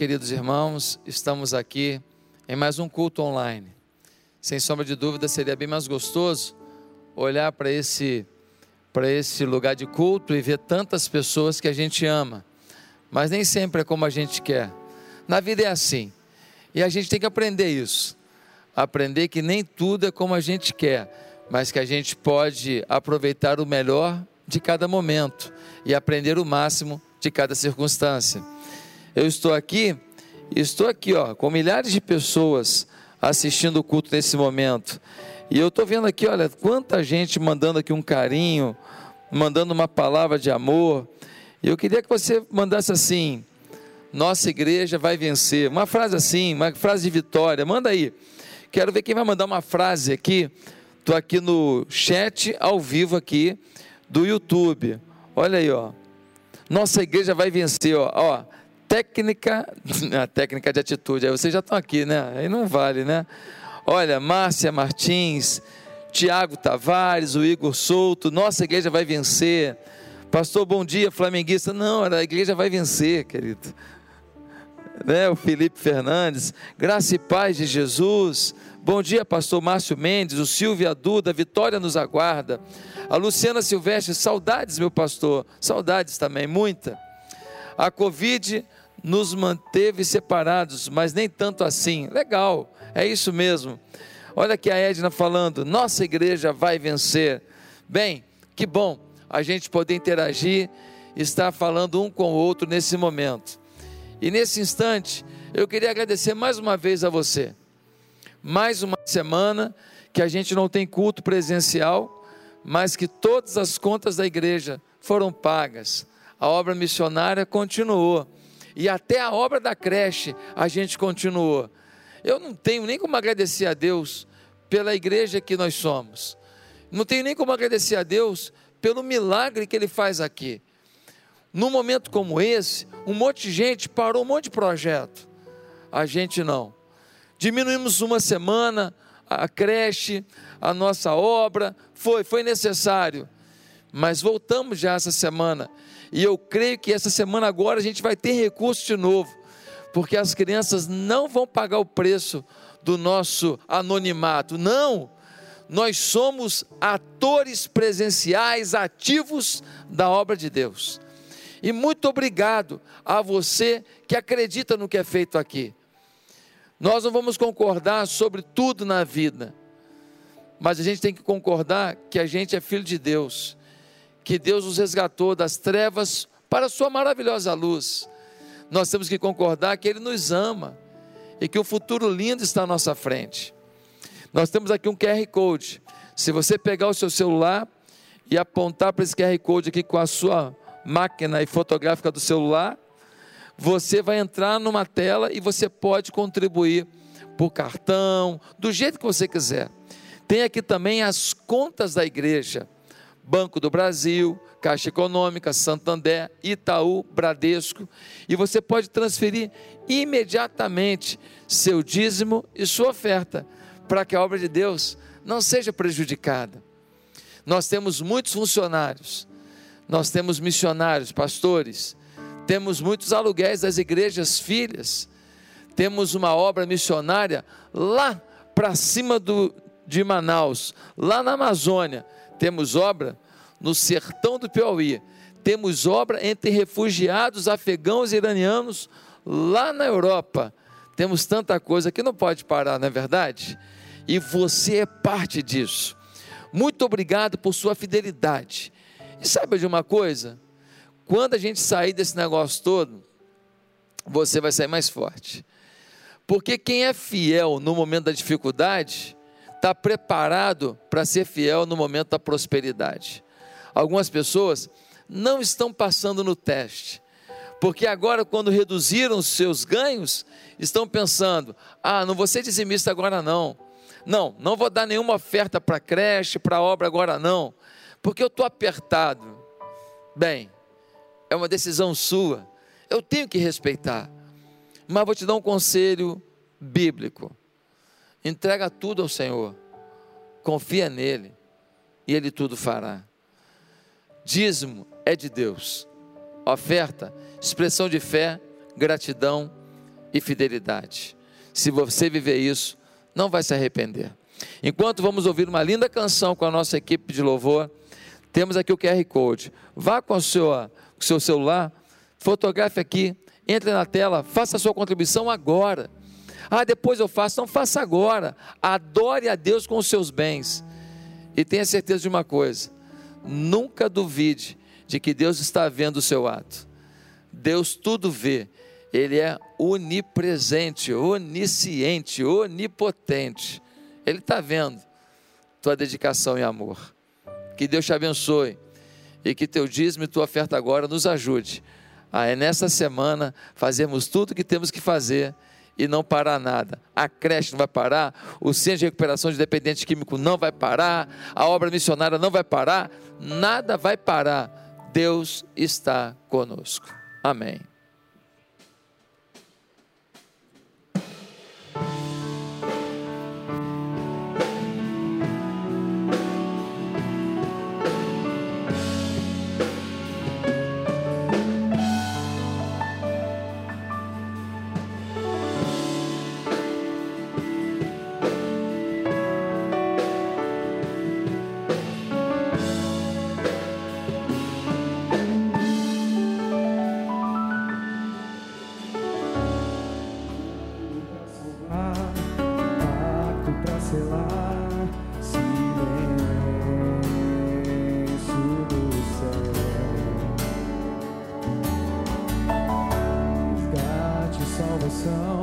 queridos irmãos, estamos aqui em mais um culto online. Sem sombra de dúvida, seria bem mais gostoso olhar para esse para esse lugar de culto e ver tantas pessoas que a gente ama. Mas nem sempre é como a gente quer. Na vida é assim. E a gente tem que aprender isso. Aprender que nem tudo é como a gente quer, mas que a gente pode aproveitar o melhor de cada momento e aprender o máximo de cada circunstância. Eu estou aqui, estou aqui, ó, com milhares de pessoas assistindo o culto nesse momento. E eu estou vendo aqui, olha, quanta gente mandando aqui um carinho, mandando uma palavra de amor. E eu queria que você mandasse assim: nossa igreja vai vencer. Uma frase assim, uma frase de vitória. Manda aí. Quero ver quem vai mandar uma frase aqui. Estou aqui no chat ao vivo aqui do YouTube. Olha aí, ó. Nossa igreja vai vencer, ó. ó técnica, a técnica de atitude. Aí vocês já estão aqui, né? Aí não vale, né? Olha, Márcia Martins, Tiago Tavares, o Igor Souto, nossa igreja vai vencer. Pastor, bom dia, flamenguista. Não, a igreja vai vencer, querido. Né? O Felipe Fernandes, graça e paz de Jesus. Bom dia, pastor Márcio Mendes, o Silvia Duda, Vitória nos aguarda. A Luciana Silvestre, saudades, meu pastor. Saudades também, muita. A Covid nos manteve separados, mas nem tanto assim. Legal, é isso mesmo. Olha aqui a Edna falando: nossa igreja vai vencer. Bem, que bom a gente poder interagir, estar falando um com o outro nesse momento. E nesse instante, eu queria agradecer mais uma vez a você. Mais uma semana que a gente não tem culto presencial, mas que todas as contas da igreja foram pagas. A obra missionária continuou e até a obra da creche a gente continuou. Eu não tenho nem como agradecer a Deus pela igreja que nós somos. Não tenho nem como agradecer a Deus pelo milagre que Ele faz aqui. Num momento como esse, um monte de gente parou um monte de projeto. A gente não. Diminuímos uma semana a creche, a nossa obra, foi, foi necessário. Mas voltamos já essa semana e eu creio que essa semana agora a gente vai ter recurso de novo, porque as crianças não vão pagar o preço do nosso anonimato. Não! Nós somos atores presenciais, ativos da obra de Deus. E muito obrigado a você que acredita no que é feito aqui. Nós não vamos concordar sobre tudo na vida, mas a gente tem que concordar que a gente é filho de Deus que Deus nos resgatou das trevas para a sua maravilhosa luz. Nós temos que concordar que Ele nos ama e que o futuro lindo está à nossa frente. Nós temos aqui um QR Code. Se você pegar o seu celular e apontar para esse QR Code aqui com a sua máquina fotográfica do celular, você vai entrar numa tela e você pode contribuir por cartão, do jeito que você quiser. Tem aqui também as contas da igreja. Banco do Brasil, Caixa Econômica, Santander, Itaú, Bradesco, e você pode transferir imediatamente seu dízimo e sua oferta, para que a obra de Deus não seja prejudicada. Nós temos muitos funcionários, nós temos missionários, pastores, temos muitos aluguéis das igrejas filhas, temos uma obra missionária lá para cima do, de Manaus, lá na Amazônia temos obra no sertão do Piauí, temos obra entre refugiados afegãos e iranianos lá na Europa. Temos tanta coisa que não pode parar, não é verdade? E você é parte disso. Muito obrigado por sua fidelidade. E sabe de uma coisa? Quando a gente sair desse negócio todo, você vai sair mais forte. Porque quem é fiel no momento da dificuldade, está preparado para ser fiel no momento da prosperidade. Algumas pessoas não estão passando no teste, porque agora, quando reduziram os seus ganhos, estão pensando: ah, não vou ser dizimista agora não. Não, não vou dar nenhuma oferta para creche, para obra agora não, porque eu estou apertado. Bem, é uma decisão sua, eu tenho que respeitar, mas vou te dar um conselho bíblico Entrega tudo ao Senhor. Confia nele e ele tudo fará. Dízimo é de Deus. Oferta, expressão de fé, gratidão e fidelidade. Se você viver isso, não vai se arrepender. Enquanto vamos ouvir uma linda canção com a nossa equipe de louvor, temos aqui o QR Code. Vá com o seu, com o seu celular, fotografe aqui, entre na tela, faça a sua contribuição agora. Ah, depois eu faço. Não faça agora. Adore a Deus com os seus bens. E tenha certeza de uma coisa: nunca duvide de que Deus está vendo o seu ato. Deus tudo vê. Ele é onipresente, onisciente, onipotente. Ele está vendo tua dedicação e amor. Que Deus te abençoe e que teu dízimo e tua oferta agora nos ajude a, nessa semana, fazermos tudo o que temos que fazer e não parar nada. A creche não vai parar, o centro de recuperação de dependente químico não vai parar, a obra missionária não vai parar, nada vai parar. Deus está conosco. Amém. coração.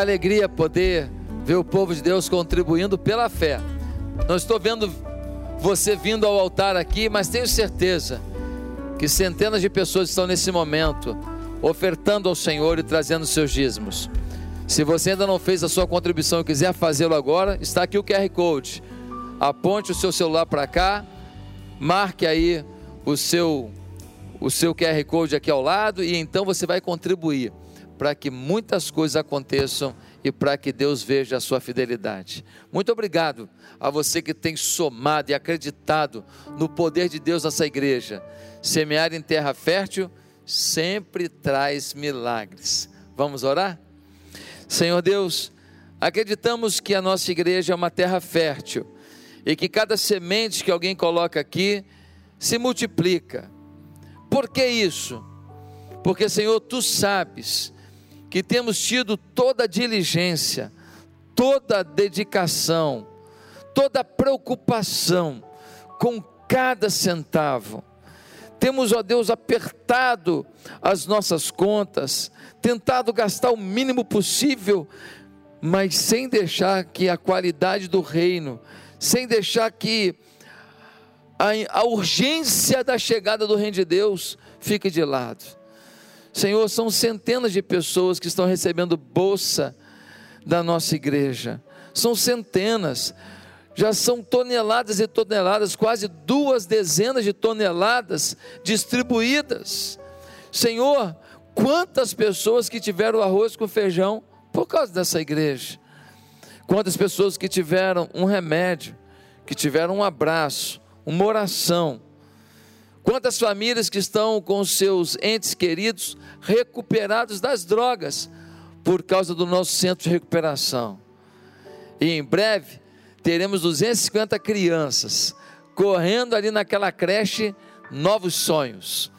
Alegria poder ver o povo de Deus contribuindo pela fé. Não estou vendo você vindo ao altar aqui, mas tenho certeza que centenas de pessoas estão nesse momento ofertando ao Senhor e trazendo seus dízimos. Se você ainda não fez a sua contribuição e quiser fazê-lo agora, está aqui o QR Code. Aponte o seu celular para cá, marque aí o seu o seu QR Code aqui ao lado e então você vai contribuir para que muitas coisas aconteçam e para que Deus veja a sua fidelidade. Muito obrigado a você que tem somado e acreditado no poder de Deus nessa igreja. Semear em terra fértil sempre traz milagres. Vamos orar? Senhor Deus, acreditamos que a nossa igreja é uma terra fértil e que cada semente que alguém coloca aqui se multiplica. Por que isso? Porque, Senhor, tu sabes que temos tido toda a diligência, toda dedicação, toda preocupação com cada centavo. Temos, ó Deus, apertado as nossas contas, tentado gastar o mínimo possível, mas sem deixar que a qualidade do reino, sem deixar que a, a urgência da chegada do reino de Deus fique de lado. Senhor, são centenas de pessoas que estão recebendo bolsa da nossa igreja. São centenas, já são toneladas e toneladas, quase duas dezenas de toneladas distribuídas. Senhor, quantas pessoas que tiveram arroz com feijão por causa dessa igreja? Quantas pessoas que tiveram um remédio, que tiveram um abraço, uma oração? Quantas famílias que estão com seus entes queridos recuperados das drogas por causa do nosso centro de recuperação. E em breve teremos 250 crianças correndo ali naquela creche novos sonhos.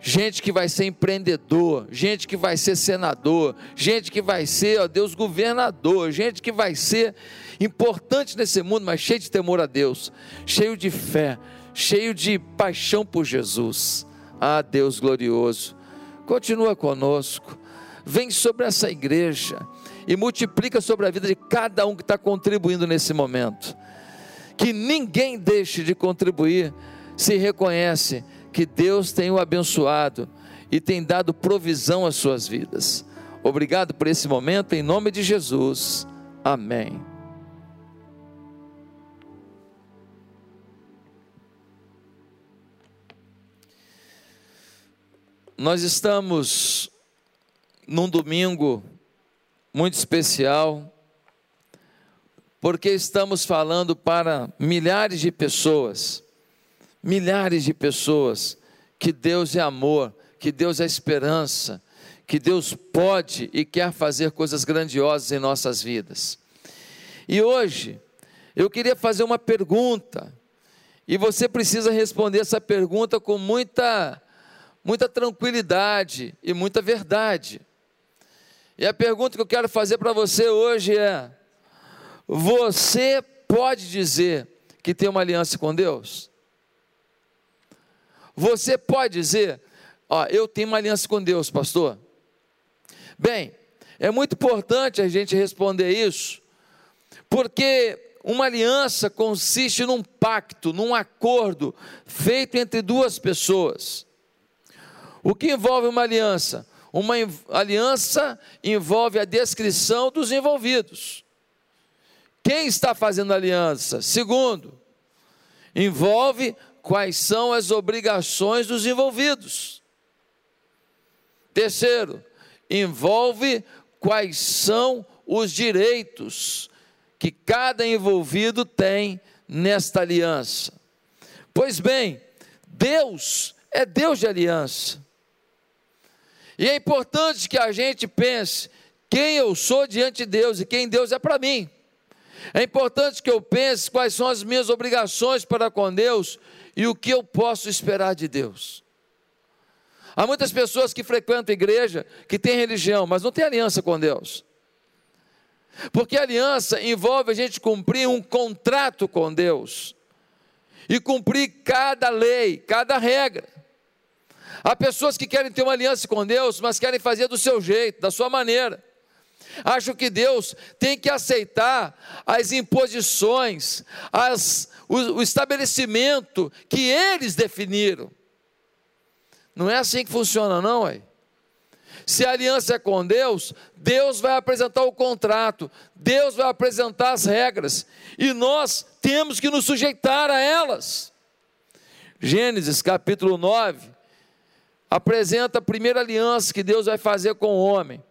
Gente que vai ser empreendedor, gente que vai ser senador, gente que vai ser, ó Deus, governador, gente que vai ser importante nesse mundo, mas cheio de temor a Deus, cheio de fé, cheio de paixão por Jesus. Ah, Deus glorioso, continua conosco, vem sobre essa igreja e multiplica sobre a vida de cada um que está contribuindo nesse momento. Que ninguém deixe de contribuir se reconhece que Deus tem o abençoado e tem dado provisão às suas vidas. Obrigado por esse momento, em nome de Jesus. Amém. Nós estamos num domingo muito especial, porque estamos falando para milhares de pessoas, milhares de pessoas, que Deus é amor, que Deus é esperança, que Deus pode e quer fazer coisas grandiosas em nossas vidas. E hoje, eu queria fazer uma pergunta, e você precisa responder essa pergunta com muita muita tranquilidade e muita verdade. E a pergunta que eu quero fazer para você hoje é: você pode dizer que tem uma aliança com Deus? Você pode dizer, ó, eu tenho uma aliança com Deus, pastor? Bem, é muito importante a gente responder isso, porque uma aliança consiste num pacto, num acordo feito entre duas pessoas. O que envolve uma aliança? Uma aliança envolve a descrição dos envolvidos. Quem está fazendo aliança? Segundo, envolve quais são as obrigações dos envolvidos. Terceiro, envolve quais são os direitos que cada envolvido tem nesta aliança. Pois bem, Deus é Deus de aliança. E é importante que a gente pense quem eu sou diante de Deus e quem Deus é para mim. É importante que eu pense quais são as minhas obrigações para com Deus e o que eu posso esperar de Deus. Há muitas pessoas que frequentam igreja, que têm religião, mas não têm aliança com Deus. Porque aliança envolve a gente cumprir um contrato com Deus e cumprir cada lei, cada regra. Há pessoas que querem ter uma aliança com Deus, mas querem fazer do seu jeito, da sua maneira. acham que Deus tem que aceitar as imposições, as, o, o estabelecimento que eles definiram. Não é assim que funciona, não, é? Se a aliança é com Deus, Deus vai apresentar o contrato, Deus vai apresentar as regras, e nós temos que nos sujeitar a elas. Gênesis capítulo 9 apresenta a primeira aliança que Deus vai fazer com o homem.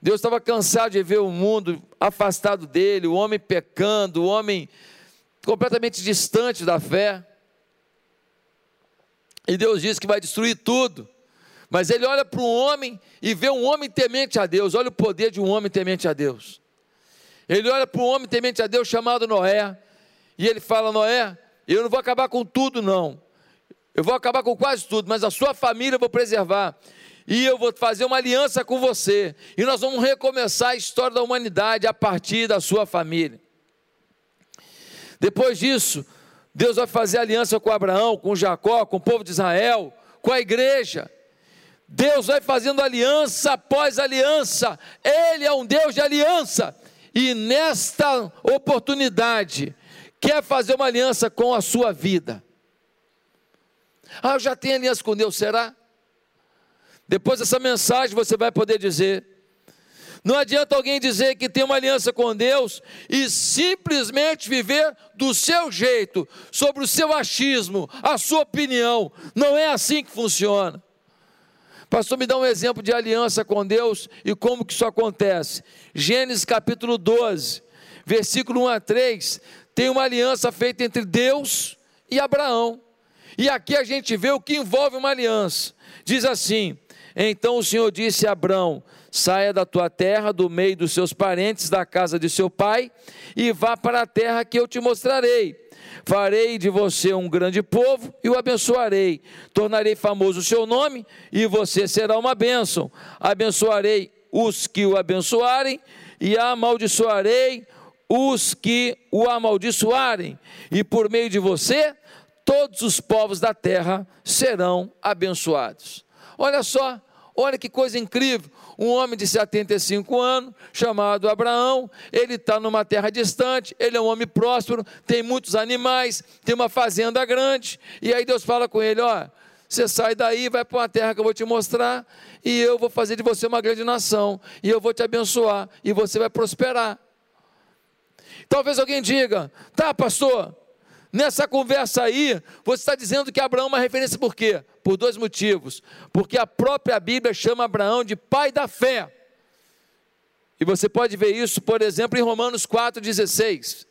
Deus estava cansado de ver o mundo afastado dele, o homem pecando, o homem completamente distante da fé. E Deus diz que vai destruir tudo. Mas ele olha para um homem e vê um homem temente a Deus. Olha o poder de um homem temente a Deus. Ele olha para um homem temente a Deus chamado Noé. E ele fala: Noé, eu não vou acabar com tudo, não. Eu vou acabar com quase tudo, mas a sua família eu vou preservar e eu vou fazer uma aliança com você, e nós vamos recomeçar a história da humanidade a partir da sua família. Depois disso, Deus vai fazer aliança com Abraão, com Jacó, com o povo de Israel, com a igreja. Deus vai fazendo aliança após aliança, Ele é um Deus de aliança, e nesta oportunidade, quer fazer uma aliança com a sua vida. Ah, eu já tenho aliança com Deus, será? Depois dessa mensagem você vai poder dizer. Não adianta alguém dizer que tem uma aliança com Deus e simplesmente viver do seu jeito, sobre o seu achismo, a sua opinião. Não é assim que funciona. Pastor, me dá um exemplo de aliança com Deus e como que isso acontece. Gênesis capítulo 12, versículo 1 a 3, tem uma aliança feita entre Deus e Abraão. E aqui a gente vê o que envolve uma aliança. Diz assim: então o Senhor disse a Abrão: Saia da tua terra, do meio dos seus parentes, da casa de seu pai, e vá para a terra que eu te mostrarei. Farei de você um grande povo e o abençoarei. Tornarei famoso o seu nome e você será uma bênção. Abençoarei os que o abençoarem e amaldiçoarei os que o amaldiçoarem. E por meio de você, todos os povos da terra serão abençoados. Olha só, olha que coisa incrível. Um homem de 75 anos, chamado Abraão, ele está numa terra distante, ele é um homem próspero, tem muitos animais, tem uma fazenda grande, e aí Deus fala com ele: ó, você sai daí, vai para uma terra que eu vou te mostrar, e eu vou fazer de você uma grande nação, e eu vou te abençoar, e você vai prosperar. Talvez alguém diga: tá, pastor, Nessa conversa aí, você está dizendo que Abraão é uma referência por quê? Por dois motivos. Porque a própria Bíblia chama Abraão de pai da fé. E você pode ver isso, por exemplo, em Romanos 4,16.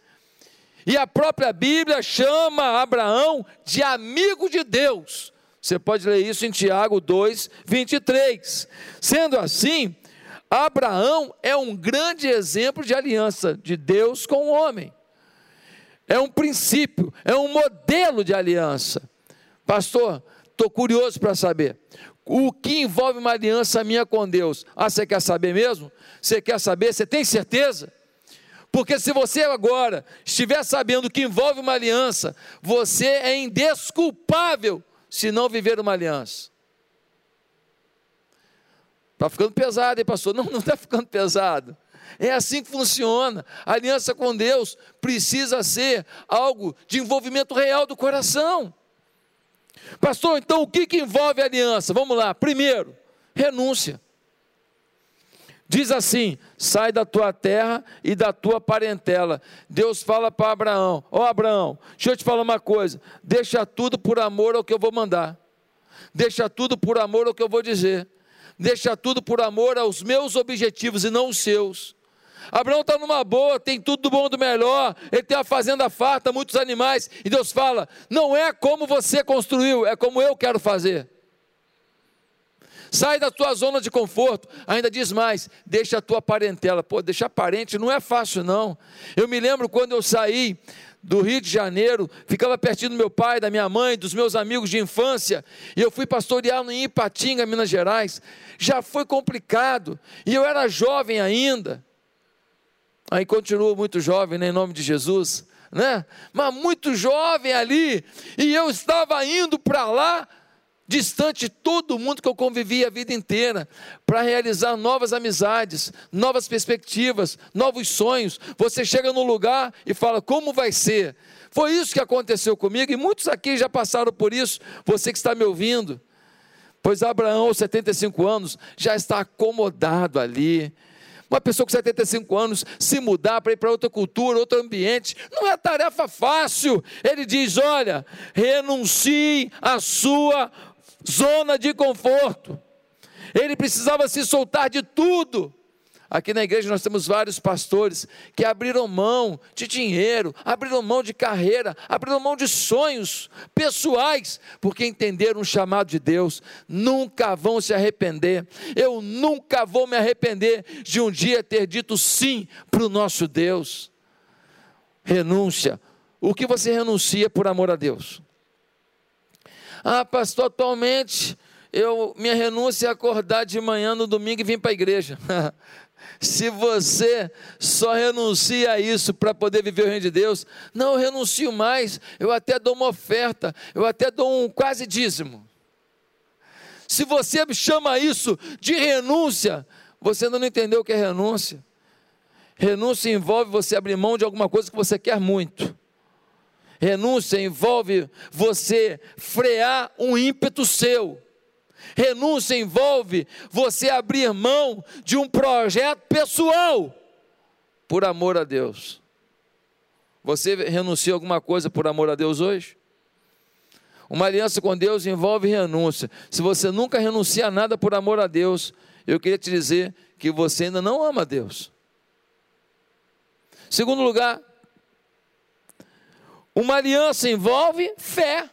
E a própria Bíblia chama Abraão de amigo de Deus. Você pode ler isso em Tiago 2, 23. Sendo assim, Abraão é um grande exemplo de aliança de Deus com o homem é um princípio, é um modelo de aliança. Pastor, estou curioso para saber. O que envolve uma aliança minha com Deus? Ah, você quer saber mesmo? Você quer saber? Você tem certeza? Porque se você agora estiver sabendo que envolve uma aliança, você é indesculpável se não viver uma aliança. Está ficando pesado, hein, pastor? Não, não está ficando pesado. É assim que funciona. A aliança com Deus precisa ser algo de envolvimento real do coração. Pastor, então o que, que envolve a aliança? Vamos lá. Primeiro, renúncia. Diz assim: sai da tua terra e da tua parentela. Deus fala para Abraão: Ó oh, Abraão, deixa eu te falar uma coisa. Deixa tudo por amor ao que eu vou mandar. Deixa tudo por amor ao que eu vou dizer. Deixa tudo por amor aos meus objetivos e não os seus. Abraão está numa boa, tem tudo do bom do melhor, ele tem uma fazenda farta, muitos animais, e Deus fala: não é como você construiu, é como eu quero fazer. Sai da tua zona de conforto. Ainda diz mais: deixa a tua parentela. Pô, deixar parente não é fácil, não. Eu me lembro quando eu saí do Rio de Janeiro, ficava pertinho do meu pai, da minha mãe, dos meus amigos de infância, e eu fui pastorear em Ipatinga, Minas Gerais. Já foi complicado, e eu era jovem ainda. Aí continua muito jovem, né, em nome de Jesus, né? Mas muito jovem ali, e eu estava indo para lá distante de todo mundo que eu convivi a vida inteira, para realizar novas amizades, novas perspectivas, novos sonhos. Você chega num lugar e fala: como vai ser? Foi isso que aconteceu comigo e muitos aqui já passaram por isso, você que está me ouvindo. Pois Abraão, aos 75 anos, já está acomodado ali. Uma pessoa com 75 anos se mudar para ir para outra cultura, outro ambiente, não é tarefa fácil. Ele diz: olha, renuncie à sua zona de conforto. Ele precisava se soltar de tudo. Aqui na igreja nós temos vários pastores que abriram mão de dinheiro, abriram mão de carreira, abriram mão de sonhos pessoais, porque entenderam o chamado de Deus. Nunca vão se arrepender. Eu nunca vou me arrepender de um dia ter dito sim para o nosso Deus. Renúncia. O que você renuncia por amor a Deus? Ah, pastor, atualmente eu minha renúncia é acordar de manhã no domingo e vir para a igreja. Se você só renuncia a isso para poder viver o reino de Deus, não, eu renuncio mais, eu até dou uma oferta, eu até dou um quase dízimo. Se você chama isso de renúncia, você ainda não entendeu o que é renúncia. Renúncia envolve você abrir mão de alguma coisa que você quer muito. Renúncia envolve você frear um ímpeto seu. Renúncia envolve você abrir mão de um projeto pessoal por amor a Deus. Você renuncia a alguma coisa por amor a Deus hoje? Uma aliança com Deus envolve renúncia. Se você nunca renuncia a nada por amor a Deus, eu queria te dizer que você ainda não ama Deus. Segundo lugar, uma aliança envolve fé.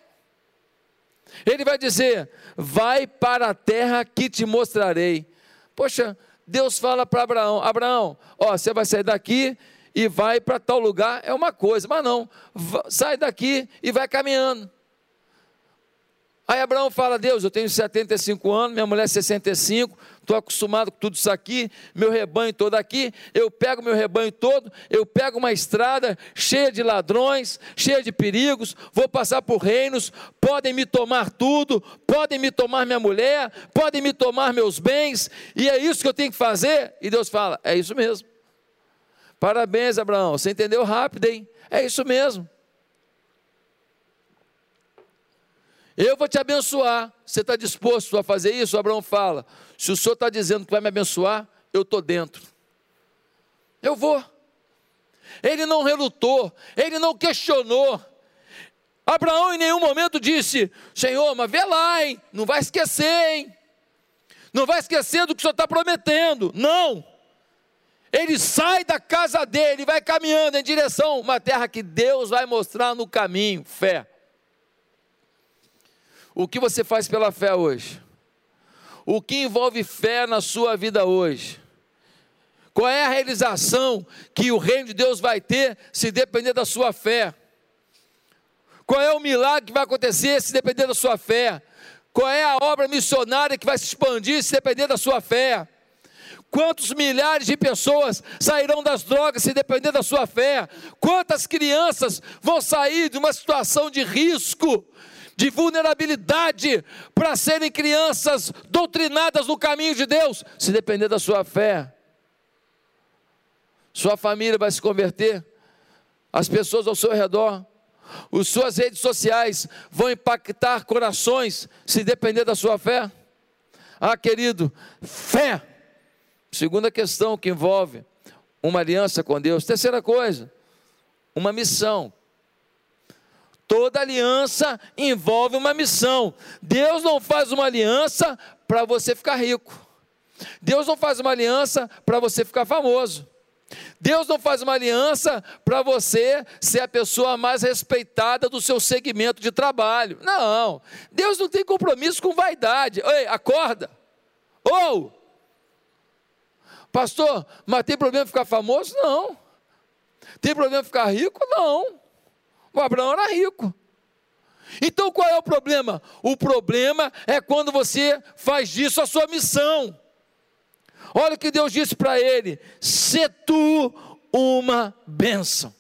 Ele vai dizer: Vai para a terra que te mostrarei. Poxa, Deus fala para Abraão: Abraão, ó, você vai sair daqui e vai para tal lugar, é uma coisa, mas não, sai daqui e vai caminhando. Aí Abraão fala: Deus, eu tenho 75 anos, minha mulher 65, estou acostumado com tudo isso aqui, meu rebanho todo aqui. Eu pego meu rebanho todo, eu pego uma estrada cheia de ladrões, cheia de perigos, vou passar por reinos, podem me tomar tudo, podem me tomar minha mulher, podem me tomar meus bens, e é isso que eu tenho que fazer. E Deus fala: É isso mesmo. Parabéns, Abraão, você entendeu rápido, hein? É isso mesmo. Eu vou te abençoar. Você está disposto a fazer isso? Abraão fala: Se o senhor está dizendo que vai me abençoar, eu estou dentro. Eu vou. Ele não relutou, ele não questionou. Abraão em nenhum momento disse: Senhor, mas vê lá, hein? Não vai esquecer, hein? Não vai esquecer do que o senhor está prometendo. Não. Ele sai da casa dele, vai caminhando em direção a uma terra que Deus vai mostrar no caminho. Fé. O que você faz pela fé hoje? O que envolve fé na sua vida hoje? Qual é a realização que o reino de Deus vai ter se depender da sua fé? Qual é o milagre que vai acontecer se depender da sua fé? Qual é a obra missionária que vai se expandir se depender da sua fé? Quantos milhares de pessoas sairão das drogas se depender da sua fé? Quantas crianças vão sair de uma situação de risco de vulnerabilidade para serem crianças doutrinadas no caminho de Deus, se depender da sua fé. Sua família vai se converter, as pessoas ao seu redor, as suas redes sociais vão impactar corações, se depender da sua fé. Ah, querido, fé. Segunda questão que envolve uma aliança com Deus. Terceira coisa, uma missão. Toda aliança envolve uma missão. Deus não faz uma aliança para você ficar rico. Deus não faz uma aliança para você ficar famoso. Deus não faz uma aliança para você ser a pessoa mais respeitada do seu segmento de trabalho. Não. Deus não tem compromisso com vaidade. Ei, acorda. Ou, pastor, mas tem problema ficar famoso? Não. Tem problema ficar rico? Não. O Abraão era rico. Então qual é o problema? O problema é quando você faz disso a sua missão. Olha o que Deus disse para ele: se tu uma bênção.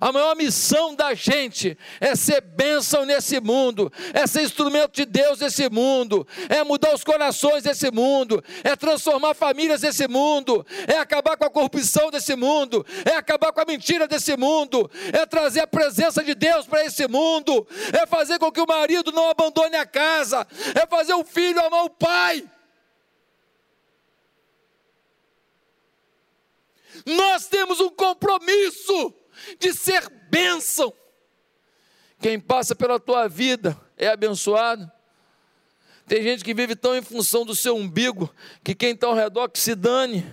A maior missão da gente é ser bênção nesse mundo, é ser instrumento de Deus nesse mundo, é mudar os corações desse mundo, é transformar famílias desse mundo, é acabar com a corrupção desse mundo, é acabar com a mentira desse mundo, é trazer a presença de Deus para esse mundo, é fazer com que o marido não abandone a casa, é fazer o filho amar o pai. Nós temos um compromisso de ser bênção. Quem passa pela tua vida é abençoado. Tem gente que vive tão em função do seu umbigo que quem está ao redor que se dane.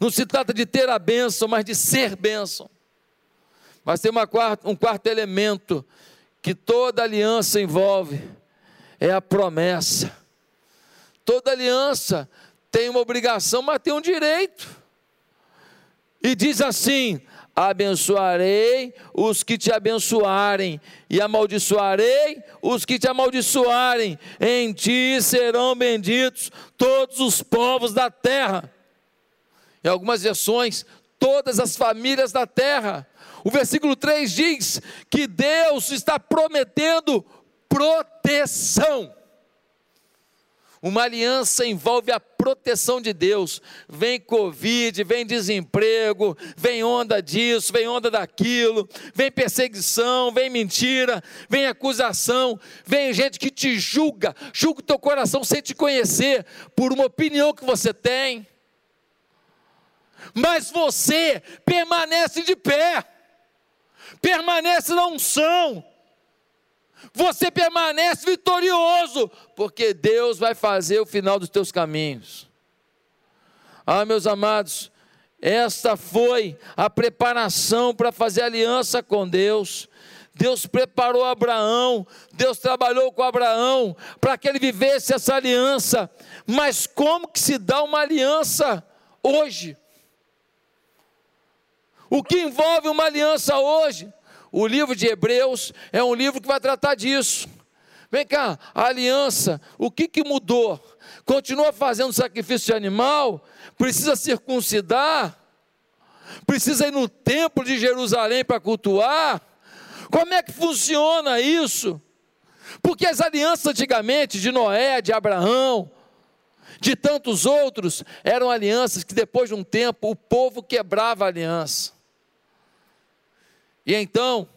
Não se trata de ter a bênção, mas de ser bênção. Mas tem quarta, um quarto elemento que toda aliança envolve: é a promessa. Toda aliança tem uma obrigação, mas tem um direito. E diz assim: abençoarei os que te abençoarem, e amaldiçoarei os que te amaldiçoarem. Em ti serão benditos todos os povos da terra. Em algumas versões, todas as famílias da terra. O versículo 3 diz que Deus está prometendo proteção. Uma aliança envolve a proteção de Deus. Vem Covid, vem desemprego, vem onda disso, vem onda daquilo, vem perseguição, vem mentira, vem acusação, vem gente que te julga, julga o teu coração sem te conhecer, por uma opinião que você tem. Mas você permanece de pé, permanece na unção você permanece vitorioso, porque Deus vai fazer o final dos teus caminhos. Ah, meus amados, esta foi a preparação para fazer aliança com Deus. Deus preparou Abraão, Deus trabalhou com Abraão para que ele vivesse essa aliança. Mas como que se dá uma aliança hoje? O que envolve uma aliança hoje? O livro de Hebreus é um livro que vai tratar disso. Vem cá, a aliança, o que, que mudou? Continua fazendo sacrifício de animal? Precisa circuncidar? Precisa ir no templo de Jerusalém para cultuar? Como é que funciona isso? Porque as alianças antigamente de Noé, de Abraão, de tantos outros, eram alianças que depois de um tempo o povo quebrava a aliança. E então,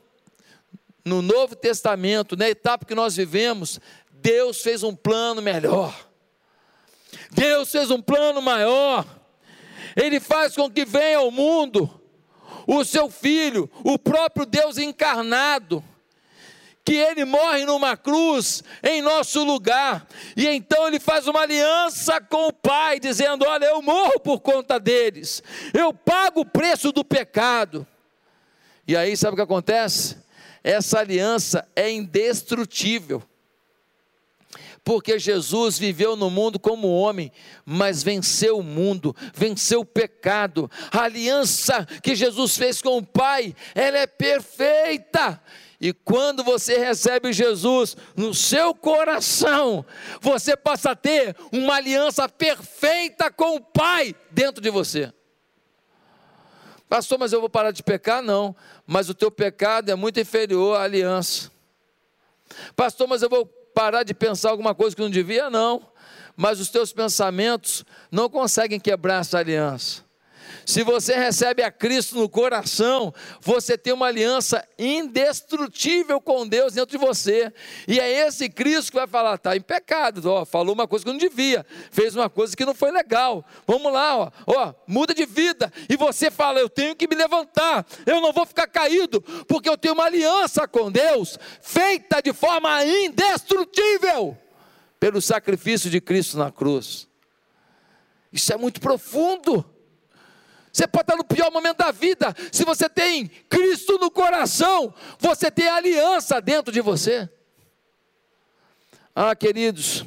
no Novo Testamento, na etapa que nós vivemos, Deus fez um plano melhor. Deus fez um plano maior. Ele faz com que venha ao mundo o seu filho, o próprio Deus encarnado, que ele morre numa cruz em nosso lugar, e então ele faz uma aliança com o Pai, dizendo: Olha, eu morro por conta deles, eu pago o preço do pecado. E aí, sabe o que acontece? Essa aliança é indestrutível. Porque Jesus viveu no mundo como homem, mas venceu o mundo, venceu o pecado. A aliança que Jesus fez com o Pai, ela é perfeita. E quando você recebe Jesus no seu coração, você passa a ter uma aliança perfeita com o Pai dentro de você. Pastor, mas eu vou parar de pecar? Não, mas o teu pecado é muito inferior à aliança. Pastor, mas eu vou parar de pensar alguma coisa que não devia? Não, mas os teus pensamentos não conseguem quebrar essa aliança. Se você recebe a Cristo no coração, você tem uma aliança indestrutível com Deus dentro de você. E é esse Cristo que vai falar: está em pecado, ó, falou uma coisa que não devia, fez uma coisa que não foi legal. Vamos lá, ó, ó, muda de vida. E você fala: eu tenho que me levantar, eu não vou ficar caído, porque eu tenho uma aliança com Deus, feita de forma indestrutível pelo sacrifício de Cristo na cruz. Isso é muito profundo. Você pode estar no pior momento da vida. Se você tem Cristo no coração, você tem aliança dentro de você. Ah, queridos,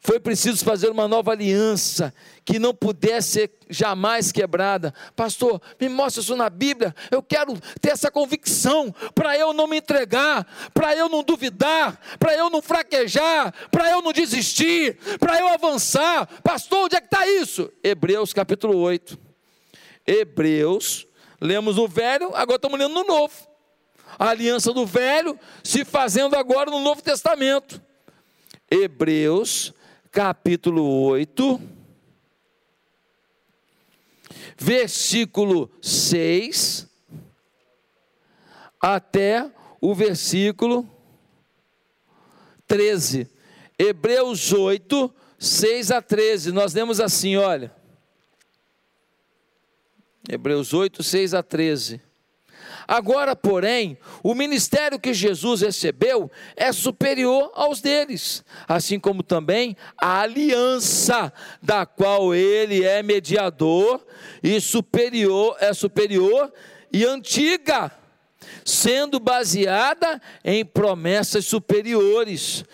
foi preciso fazer uma nova aliança que não pudesse ser jamais quebrada. Pastor, me mostra isso na Bíblia. Eu quero ter essa convicção para eu não me entregar, para eu não duvidar, para eu não fraquejar, para eu não desistir, para eu avançar. Pastor, onde é que está isso? Hebreus capítulo 8. Hebreus, lemos o velho, agora estamos lendo no novo. A aliança do velho se fazendo agora no Novo Testamento. Hebreus, capítulo 8, versículo 6 até o versículo 13. Hebreus 8, 6 a 13. Nós lemos assim, olha. Hebreus 8, 6 a 13. Agora, porém, o ministério que Jesus recebeu é superior aos deles, assim como também a aliança da qual ele é mediador e superior é superior e antiga sendo baseada em promessas superiores.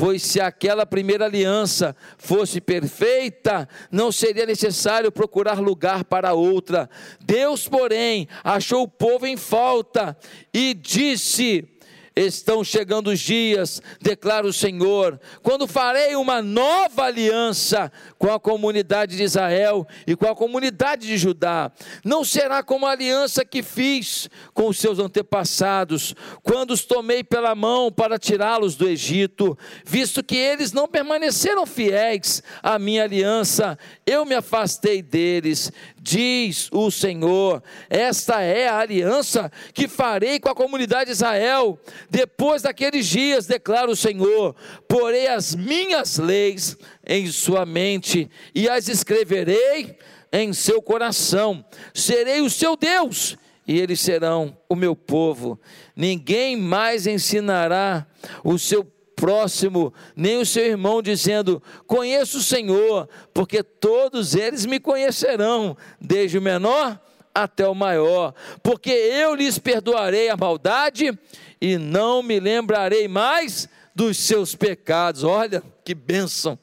Pois se aquela primeira aliança fosse perfeita, não seria necessário procurar lugar para outra. Deus, porém, achou o povo em falta e disse: Estão chegando os dias, declara o Senhor, quando farei uma nova aliança com a comunidade de Israel e com a comunidade de Judá. Não será como a aliança que fiz com os seus antepassados, quando os tomei pela mão para tirá-los do Egito, visto que eles não permaneceram fiéis à minha aliança, eu me afastei deles, diz o Senhor. Esta é a aliança que farei com a comunidade de Israel depois daqueles dias, declara o Senhor, porei as minhas leis em sua mente e as escreverei em seu coração. Serei o seu Deus e eles serão o meu povo. Ninguém mais ensinará o seu próximo, nem o seu irmão, dizendo: Conheço o Senhor, porque todos eles me conhecerão, desde o menor até o maior, porque eu lhes perdoarei a maldade e não me lembrarei mais dos seus pecados. Olha que bênção!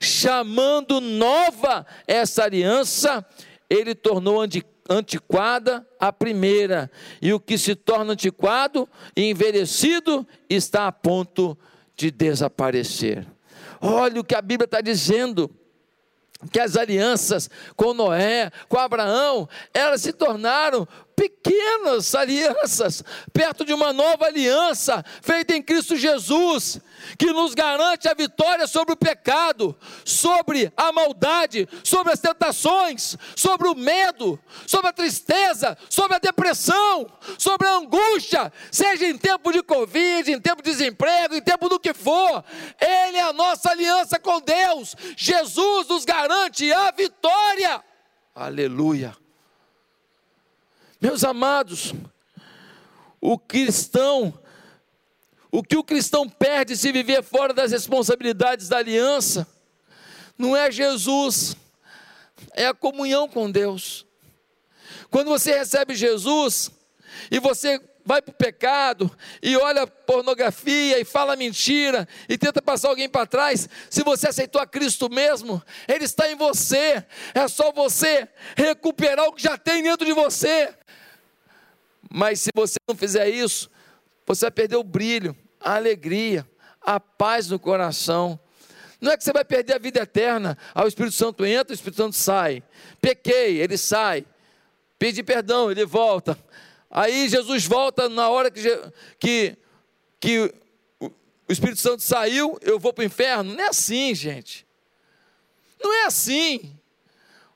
Chamando nova essa aliança, ele tornou antiquada a primeira, e o que se torna antiquado e envelhecido está a ponto de desaparecer. Olha o que a Bíblia está dizendo que as alianças com Noé, com Abraão, elas se tornaram pequenas alianças, perto de uma nova aliança feita em Cristo Jesus, que nos garante a vitória sobre o pecado, sobre a maldade, sobre as tentações, sobre o medo, sobre a tristeza, sobre a depressão, sobre a angústia, seja em tempo de Covid, em tempo de desemprego, em tempo do que for, Ele é a nossa aliança com Deus, Jesus nos garante a vitória. Aleluia. Meus amados, o cristão, o que o cristão perde se viver fora das responsabilidades da aliança, não é Jesus, é a comunhão com Deus. Quando você recebe Jesus e você vai para o pecado e olha pornografia e fala mentira e tenta passar alguém para trás, se você aceitou a Cristo mesmo, Ele está em você, é só você recuperar o que já tem dentro de você. Mas se você não fizer isso, você vai perder o brilho, a alegria, a paz no coração. Não é que você vai perder a vida eterna. Ah, o Espírito Santo entra, o Espírito Santo sai. Pequei, ele sai. Pedi perdão, ele volta. Aí Jesus volta na hora que, que, que o Espírito Santo saiu, eu vou para o inferno. Não é assim, gente. Não é assim.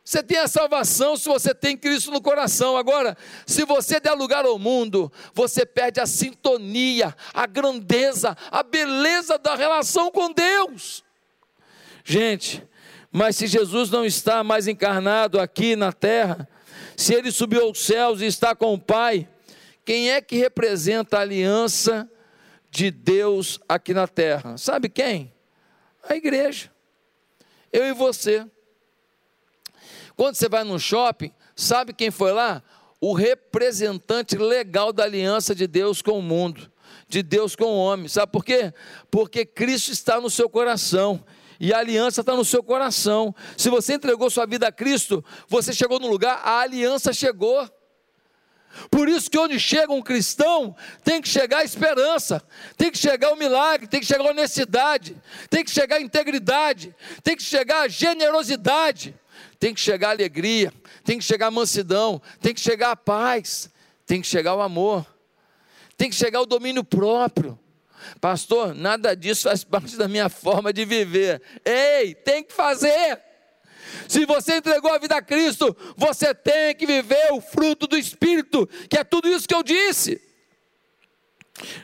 Você tem a salvação se você tem Cristo no coração. Agora, se você der lugar ao mundo, você perde a sintonia, a grandeza, a beleza da relação com Deus. Gente, mas se Jesus não está mais encarnado aqui na terra, se ele subiu aos céus e está com o Pai, quem é que representa a aliança de Deus aqui na terra? Sabe quem? A igreja. Eu e você. Quando você vai no shopping, sabe quem foi lá? O representante legal da aliança de Deus com o mundo, de Deus com o homem. Sabe por quê? Porque Cristo está no seu coração e a aliança está no seu coração. Se você entregou sua vida a Cristo, você chegou no lugar, a aliança chegou. Por isso que onde chega um cristão, tem que chegar a esperança, tem que chegar o milagre, tem que chegar a honestidade, tem que chegar a integridade, tem que chegar a generosidade. Tem que chegar alegria, tem que chegar mansidão, tem que chegar a paz, tem que chegar o amor, tem que chegar o domínio próprio. Pastor, nada disso faz parte da minha forma de viver. Ei, tem que fazer. Se você entregou a vida a Cristo, você tem que viver o fruto do Espírito, que é tudo isso que eu disse.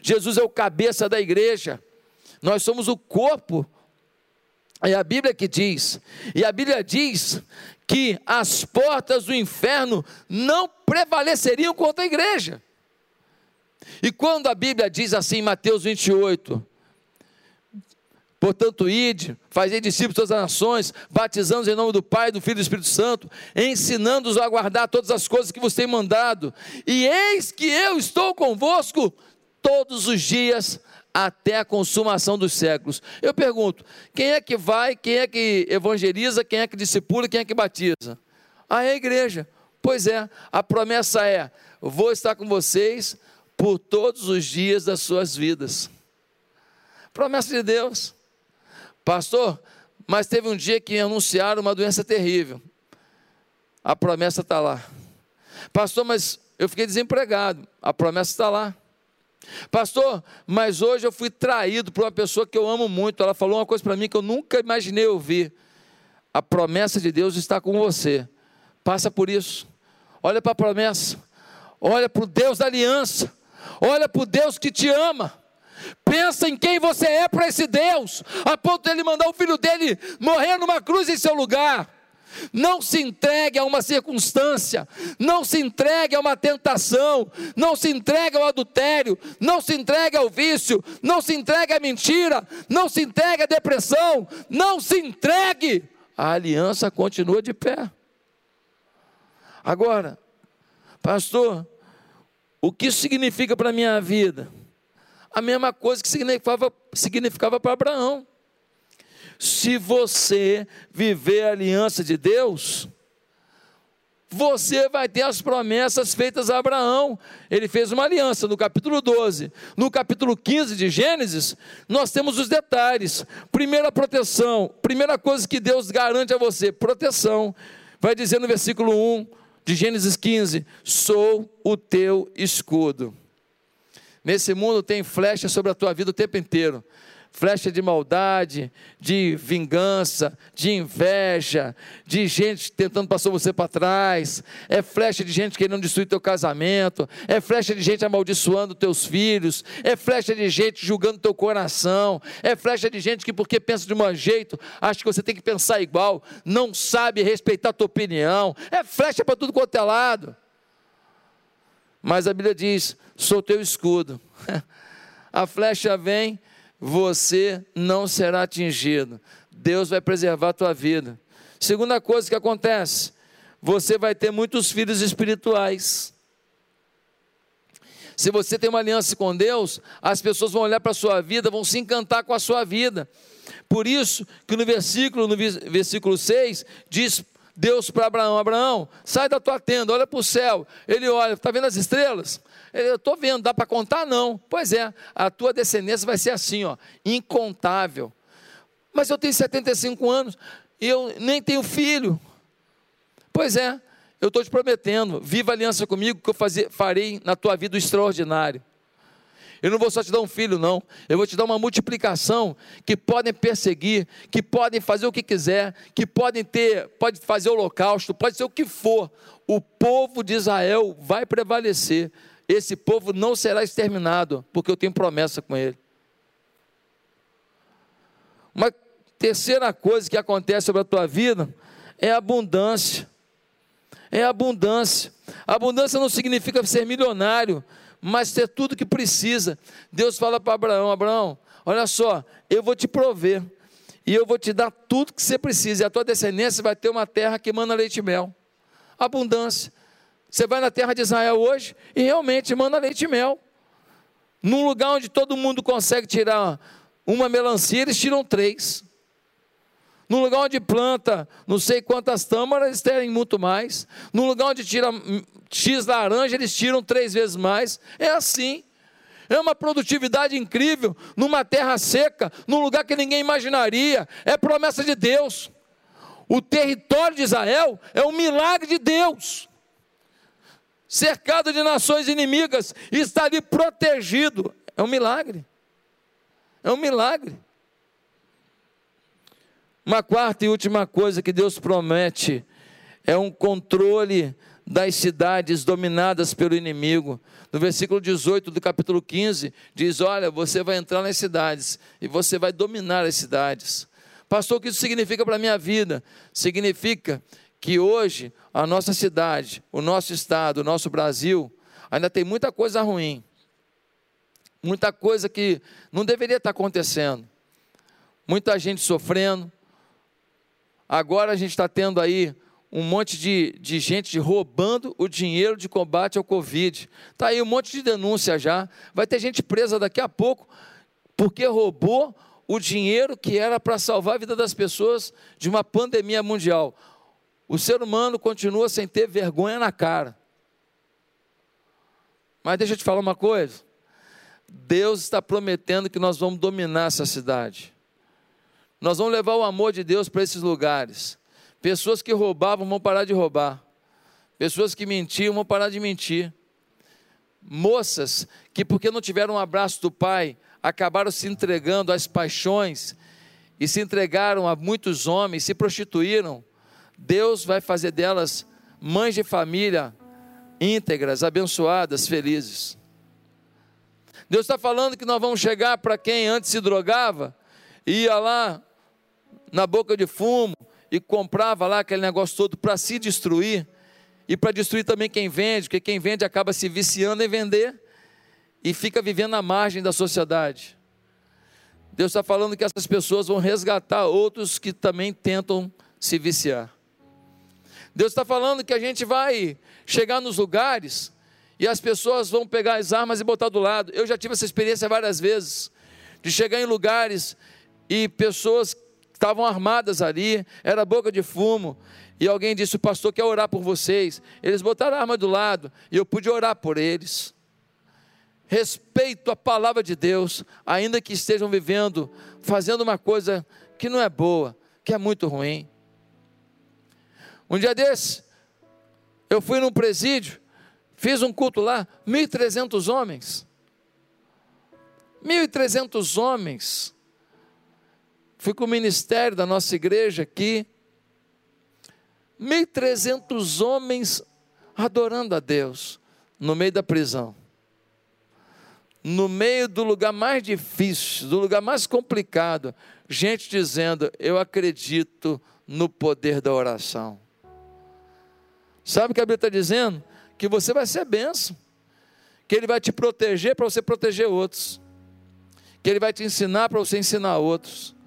Jesus é o cabeça da igreja, nós somos o corpo. É a Bíblia que diz, e a Bíblia diz que as portas do inferno não prevaleceriam contra a igreja. E quando a Bíblia diz assim em Mateus 28, Portanto, ide, fazei discípulos todas as nações, batizando-os em nome do Pai, do Filho e do Espírito Santo, ensinando-os a guardar todas as coisas que vos tenho mandado. E eis que eu estou convosco todos os dias até a consumação dos séculos. Eu pergunto: quem é que vai, quem é que evangeliza, quem é que discipula, quem é que batiza? Ah, é a igreja. Pois é, a promessa é: vou estar com vocês por todos os dias das suas vidas. Promessa de Deus. Pastor, mas teve um dia que anunciaram uma doença terrível. A promessa está lá. Pastor, mas eu fiquei desempregado. A promessa está lá. Pastor, mas hoje eu fui traído por uma pessoa que eu amo muito. Ela falou uma coisa para mim que eu nunca imaginei ouvir. A promessa de Deus está com você. Passa por isso. Olha para a promessa. Olha para o Deus da aliança. Olha para o Deus que te ama. Pensa em quem você é para esse Deus, a ponto de ele mandar o filho dele morrer numa cruz em seu lugar. Não se entregue a uma circunstância, não se entregue a uma tentação, não se entregue ao adultério, não se entregue ao vício, não se entregue à mentira, não se entregue à depressão, não se entregue. A aliança continua de pé. Agora, pastor, o que isso significa para a minha vida? a mesma coisa que significava, significava para Abraão. Se você viver a aliança de Deus, você vai ter as promessas feitas a Abraão. Ele fez uma aliança no capítulo 12. No capítulo 15 de Gênesis, nós temos os detalhes. Primeira proteção, primeira coisa que Deus garante a você: proteção. Vai dizer no versículo 1 de Gênesis 15: Sou o teu escudo. Nesse mundo tem flecha sobre a tua vida o tempo inteiro flecha de maldade, de vingança, de inveja, de gente tentando passar você para trás, é flecha de gente querendo destruir teu casamento, é flecha de gente amaldiçoando teus filhos, é flecha de gente julgando teu coração, é flecha de gente que porque pensa de um jeito, acha que você tem que pensar igual, não sabe respeitar a tua opinião, é flecha para tudo quanto é lado. Mas a Bíblia diz: sou teu escudo. A flecha vem, você não será atingido. Deus vai preservar a tua vida. Segunda coisa que acontece: você vai ter muitos filhos espirituais. Se você tem uma aliança com Deus, as pessoas vão olhar para a sua vida, vão se encantar com a sua vida. Por isso que no versículo, no versículo 6, diz Deus para Abraão: Abraão, sai da tua tenda, olha para o céu. Ele olha, está vendo as estrelas? Eu estou vendo, dá para contar? Não. Pois é, a tua descendência vai ser assim, ó, incontável. Mas eu tenho 75 anos e eu nem tenho filho. Pois é, eu estou te prometendo, viva a aliança comigo que eu fazer, farei na tua vida o extraordinário. Eu não vou só te dar um filho, não. Eu vou te dar uma multiplicação que podem perseguir, que podem fazer o que quiser, que podem ter, pode fazer holocausto, pode ser o que for. O povo de Israel vai prevalecer. Esse povo não será exterminado, porque eu tenho promessa com ele. Uma terceira coisa que acontece sobre a tua vida é abundância. É abundância. Abundância não significa ser milionário, mas ter tudo que precisa. Deus fala para Abraão: Abraão, olha só, eu vou te prover, e eu vou te dar tudo que você precisa, e a tua descendência vai ter uma terra que manda leite e mel. Abundância. Você vai na terra de Israel hoje e realmente manda leite e mel. Num lugar onde todo mundo consegue tirar uma melancia, eles tiram três. Num lugar onde planta não sei quantas tâmaras, eles terem muito mais. Num lugar onde tira X laranja, eles tiram três vezes mais. É assim. É uma produtividade incrível, numa terra seca, num lugar que ninguém imaginaria. É promessa de Deus. O território de Israel é um milagre de Deus. Cercado de nações inimigas, está ali protegido. É um milagre. É um milagre. Uma quarta e última coisa que Deus promete é um controle das cidades dominadas pelo inimigo. No versículo 18 do capítulo 15, diz: Olha, você vai entrar nas cidades e você vai dominar as cidades. Pastor, o que isso significa para a minha vida? Significa que hoje a nossa cidade, o nosso estado, o nosso Brasil, ainda tem muita coisa ruim, muita coisa que não deveria estar acontecendo, muita gente sofrendo. Agora a gente está tendo aí um monte de, de gente roubando o dinheiro de combate ao Covid. Está aí um monte de denúncia já. Vai ter gente presa daqui a pouco porque roubou o dinheiro que era para salvar a vida das pessoas de uma pandemia mundial. O ser humano continua sem ter vergonha na cara. Mas deixa eu te falar uma coisa. Deus está prometendo que nós vamos dominar essa cidade. Nós vamos levar o amor de Deus para esses lugares. Pessoas que roubavam vão parar de roubar. Pessoas que mentiam vão parar de mentir. Moças que, porque não tiveram um abraço do pai, acabaram se entregando às paixões e se entregaram a muitos homens, se prostituíram. Deus vai fazer delas mães de família íntegras, abençoadas, felizes. Deus está falando que nós vamos chegar para quem antes se drogava, ia lá na boca de fumo, e comprava lá aquele negócio todo para se destruir e para destruir também quem vende, porque quem vende acaba se viciando em vender e fica vivendo à margem da sociedade. Deus está falando que essas pessoas vão resgatar outros que também tentam se viciar. Deus está falando que a gente vai chegar nos lugares e as pessoas vão pegar as armas e botar do lado. Eu já tive essa experiência várias vezes, de chegar em lugares e pessoas estavam armadas ali, era boca de fumo, e alguém disse: O pastor quer orar por vocês. Eles botaram a arma do lado, e eu pude orar por eles. Respeito a palavra de Deus, ainda que estejam vivendo, fazendo uma coisa que não é boa, que é muito ruim. Um dia desse, eu fui num presídio, fiz um culto lá, 1.300 homens. 1.300 homens Fui com o ministério da nossa igreja aqui. 1.300 homens adorando a Deus no meio da prisão. No meio do lugar mais difícil, do lugar mais complicado, gente dizendo: Eu acredito no poder da oração. Sabe o que a Bíblia está dizendo? Que você vai ser benção, que Ele vai te proteger para você proteger outros, que Ele vai te ensinar para você ensinar outros.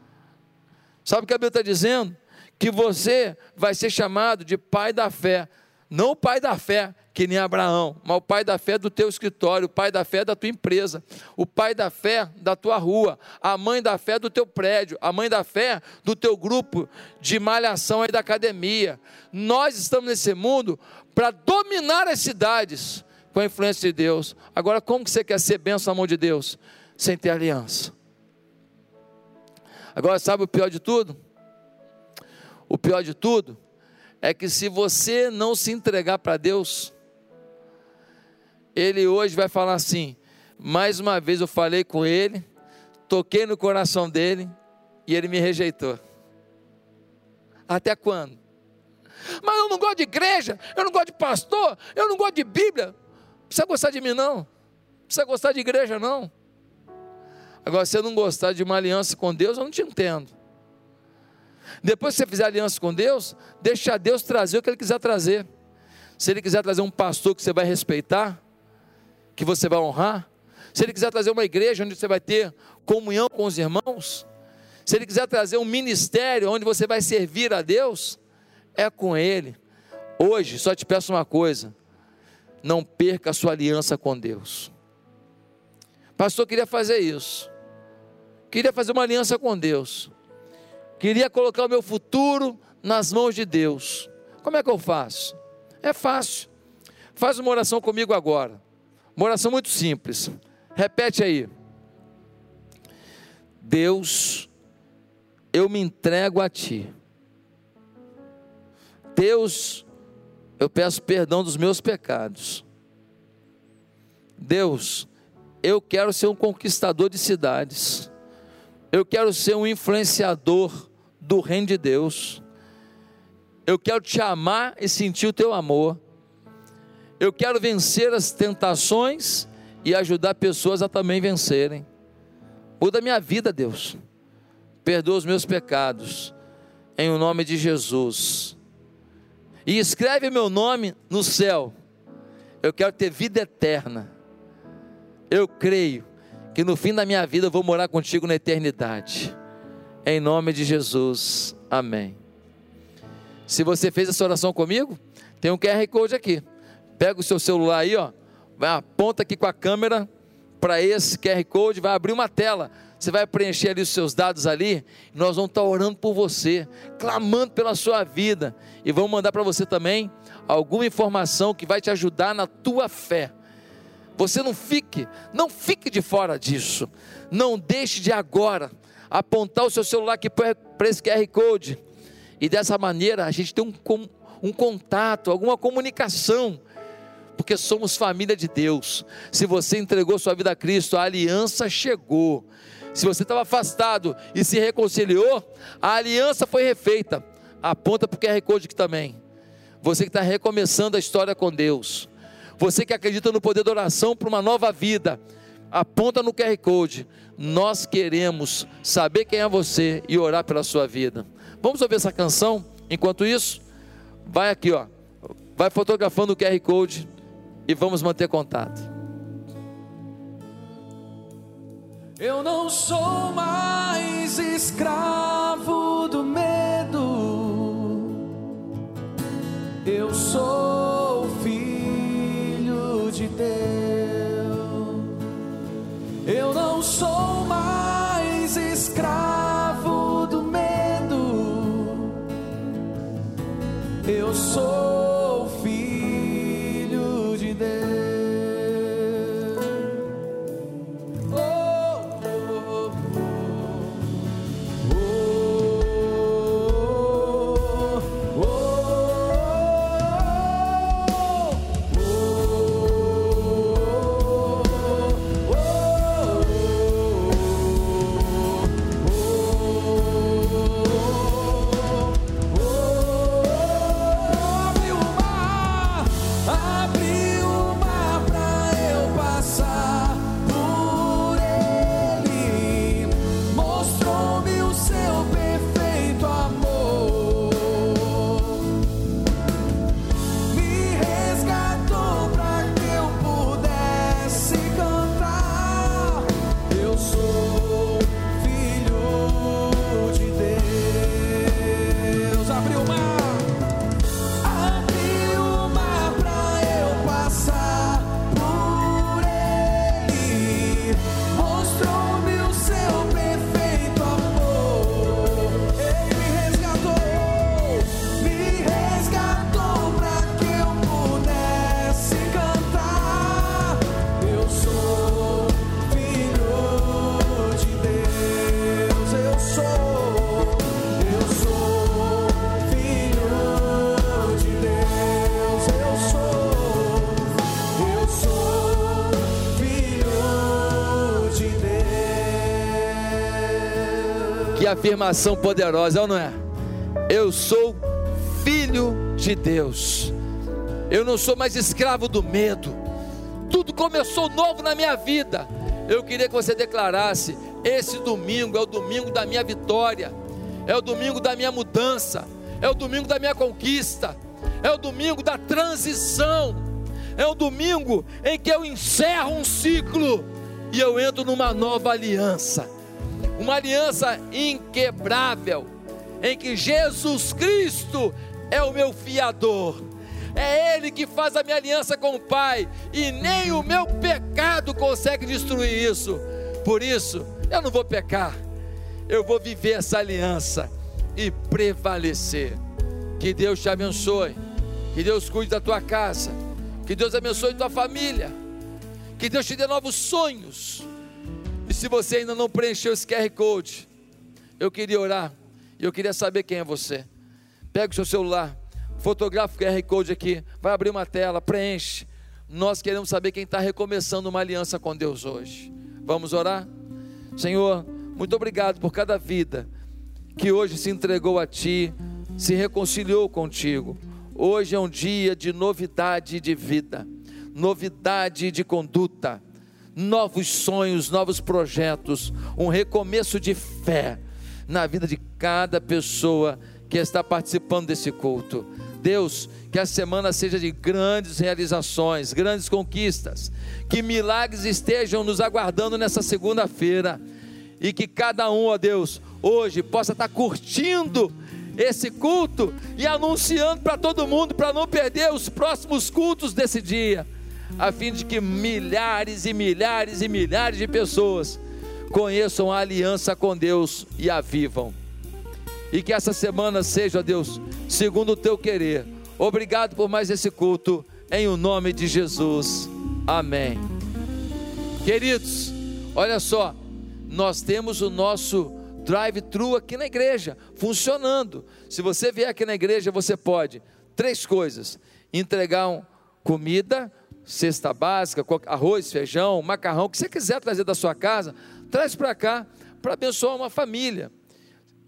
Sabe o que a Bíblia está dizendo? Que você vai ser chamado de pai da fé. Não o pai da fé, que nem Abraão, mas o pai da fé do teu escritório, o pai da fé da tua empresa, o pai da fé da tua rua, a mãe da fé do teu prédio, a mãe da fé do teu grupo de malhação aí da academia. Nós estamos nesse mundo para dominar as cidades com a influência de Deus. Agora, como que você quer ser benção na mão de Deus? Sem ter aliança. Agora, sabe o pior de tudo? O pior de tudo é que se você não se entregar para Deus, Ele hoje vai falar assim: mais uma vez eu falei com Ele, toquei no coração dele e Ele me rejeitou. Até quando? Mas eu não gosto de igreja, eu não gosto de pastor, eu não gosto de Bíblia. Não precisa gostar de mim, não. Não precisa gostar de igreja, não. Agora, se eu não gostar de uma aliança com Deus, eu não te entendo. Depois que você fizer aliança com Deus, deixa Deus trazer o que Ele quiser trazer. Se Ele quiser trazer um pastor que você vai respeitar, que você vai honrar, se Ele quiser trazer uma igreja onde você vai ter comunhão com os irmãos, se Ele quiser trazer um ministério onde você vai servir a Deus, é com Ele. Hoje, só te peço uma coisa: não perca a sua aliança com Deus. Pastor, queria fazer isso queria fazer uma aliança com Deus, queria colocar o meu futuro nas mãos de Deus. Como é que eu faço? É fácil. Faz uma oração comigo agora. Uma oração muito simples. Repete aí. Deus, eu me entrego a Ti. Deus, eu peço perdão dos meus pecados. Deus, eu quero ser um conquistador de cidades. Eu quero ser um influenciador do reino de Deus. Eu quero te amar e sentir o teu amor. Eu quero vencer as tentações e ajudar pessoas a também vencerem. Muda minha vida, Deus. Perdoa os meus pecados. Em o nome de Jesus. E escreve meu nome no céu. Eu quero ter vida eterna. Eu creio que no fim da minha vida eu vou morar contigo na eternidade. Em nome de Jesus. Amém. Se você fez essa oração comigo, tem um QR Code aqui. Pega o seu celular aí, ó, vai aponta aqui com a câmera para esse QR Code, vai abrir uma tela. Você vai preencher ali os seus dados ali, nós vamos estar orando por você, clamando pela sua vida e vamos mandar para você também alguma informação que vai te ajudar na tua fé. Você não fique, não fique de fora disso. Não deixe de agora apontar o seu celular aqui para esse QR Code. E dessa maneira a gente tem um, um contato, alguma comunicação, porque somos família de Deus. Se você entregou sua vida a Cristo, a aliança chegou. Se você estava afastado e se reconciliou, a aliança foi refeita. Aponta para o QR Code aqui também. Você que está recomeçando a história com Deus. Você que acredita no poder da oração para uma nova vida. Aponta no QR Code nós queremos saber quem é você e orar pela sua vida. Vamos ouvir essa canção? Enquanto isso, vai aqui, ó. Vai fotografando o QR Code e vamos manter contato. Eu não sou mais escravo do medo. Eu sou filho de Deus. Eu não sou mais escravo do medo. Eu sou afirmação poderosa, é ou não é? Eu sou filho de Deus. Eu não sou mais escravo do medo. Tudo começou novo na minha vida. Eu queria que você declarasse: esse domingo é o domingo da minha vitória, é o domingo da minha mudança, é o domingo da minha conquista, é o domingo da transição, é o domingo em que eu encerro um ciclo e eu entro numa nova aliança uma aliança inquebrável, em que Jesus Cristo é o meu fiador. É Ele que faz a minha aliança com o Pai, e nem o meu pecado consegue destruir isso. Por isso, eu não vou pecar, eu vou viver essa aliança e prevalecer. Que Deus te abençoe, que Deus cuide da tua casa, que Deus abençoe tua família, que Deus te dê novos sonhos se você ainda não preencheu esse QR Code, eu queria orar. E eu queria saber quem é você. Pega o seu celular, Fotografa o QR Code aqui, vai abrir uma tela, preenche. Nós queremos saber quem está recomeçando uma aliança com Deus hoje. Vamos orar? Senhor, muito obrigado por cada vida que hoje se entregou a Ti, se reconciliou contigo. Hoje é um dia de novidade de vida, novidade de conduta, novos sonhos, novos projetos, um recomeço de fé na vida de cada pessoa que está participando desse culto. Deus, que a semana seja de grandes realizações, grandes conquistas, que milagres estejam nos aguardando nessa segunda-feira e que cada um, ó Deus, hoje possa estar curtindo esse culto e anunciando para todo mundo para não perder os próximos cultos desse dia, a fim de que milhares e milhares e milhares de pessoas conheçam a aliança com Deus e a vivam. E que essa semana seja, Deus, segundo o teu querer. Obrigado por mais esse culto, em o nome de Jesus. Amém. Queridos, olha só, nós temos o nosso drive-thru aqui na igreja, funcionando. Se você vier aqui na igreja, você pode, três coisas: entregar um, comida, cesta básica, arroz, feijão, macarrão, o que você quiser trazer da sua casa, traz para cá para abençoar uma família.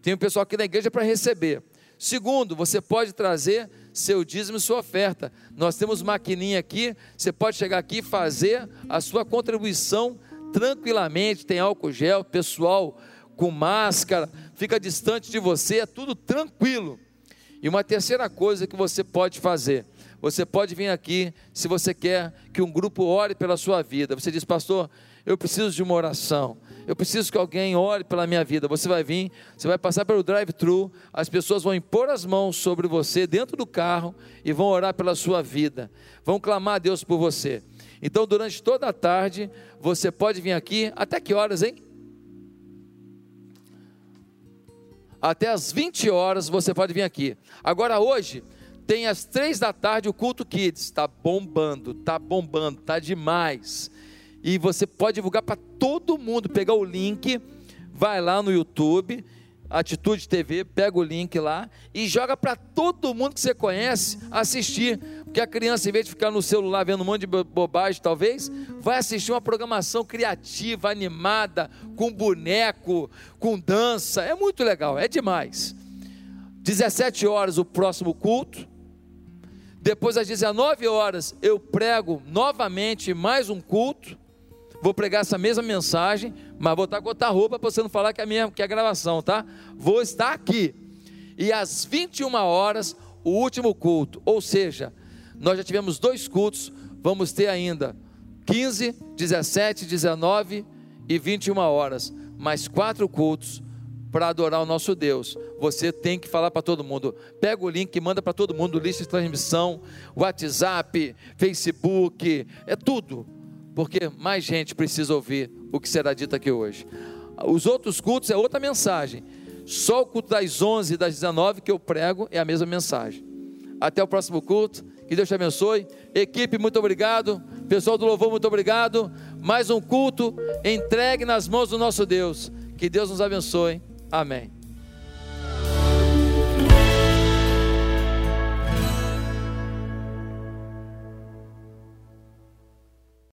Tem um pessoal aqui na igreja para receber. Segundo, você pode trazer seu dízimo e sua oferta. Nós temos maquininha aqui, você pode chegar aqui e fazer a sua contribuição tranquilamente. Tem álcool gel, pessoal com máscara, fica distante de você, é tudo tranquilo. E uma terceira coisa que você pode fazer, você pode vir aqui se você quer que um grupo ore pela sua vida. Você diz, pastor, eu preciso de uma oração. Eu preciso que alguém ore pela minha vida. Você vai vir, você vai passar pelo drive-thru, as pessoas vão impor as mãos sobre você dentro do carro e vão orar pela sua vida. Vão clamar a Deus por você. Então, durante toda a tarde, você pode vir aqui. Até que horas, hein? Até as 20 horas você pode vir aqui. Agora, hoje, tem às três da tarde o culto Kids. Está bombando, está bombando, está demais e você pode divulgar para todo mundo. Pegar o link, vai lá no YouTube, Atitude TV, pega o link lá e joga para todo mundo que você conhece assistir. Porque a criança, em vez de ficar no celular vendo um monte de bobagem, talvez, vai assistir uma programação criativa, animada, com boneco, com dança. É muito legal, é demais. 17 horas o próximo culto. Depois, às 19 horas, eu prego novamente mais um culto vou pregar essa mesma mensagem, mas vou estar com outra roupa para você não falar que é, minha, que é a gravação, tá? Vou estar aqui. E às 21 horas, o último culto. Ou seja, nós já tivemos dois cultos, vamos ter ainda 15, 17, 19 e 21 horas. Mais quatro cultos para adorar o nosso Deus. Você tem que falar para todo mundo. Pega o link e manda para todo mundo, lista de transmissão, WhatsApp, Facebook, é tudo porque mais gente precisa ouvir o que será dito aqui hoje. Os outros cultos é outra mensagem. Só o culto das 11 e das 19 que eu prego é a mesma mensagem. Até o próximo culto. Que Deus te abençoe. Equipe, muito obrigado. Pessoal do louvor, muito obrigado. Mais um culto entregue nas mãos do nosso Deus. Que Deus nos abençoe. Amém.